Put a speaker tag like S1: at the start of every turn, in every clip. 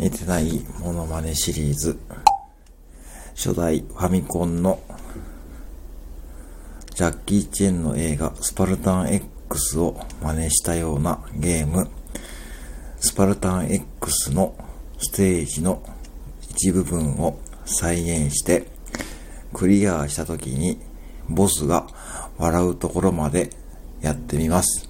S1: 似てないモノマネシリーズ。初代ファミコンのジャッキー・チェンの映画スパルタン X を真似したようなゲームスパルタン X のステージの一部分を再現してクリアした時にボスが笑うところまでやってみます。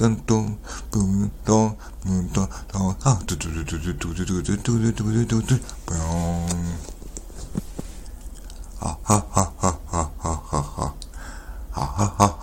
S1: トントン、ブントン、ブントン、トン、あ、トゥトゥトゥトゥトゥトゥトゥトゥトゥトゥトゥトゥ、ブヨーン。あははははははは。あはは。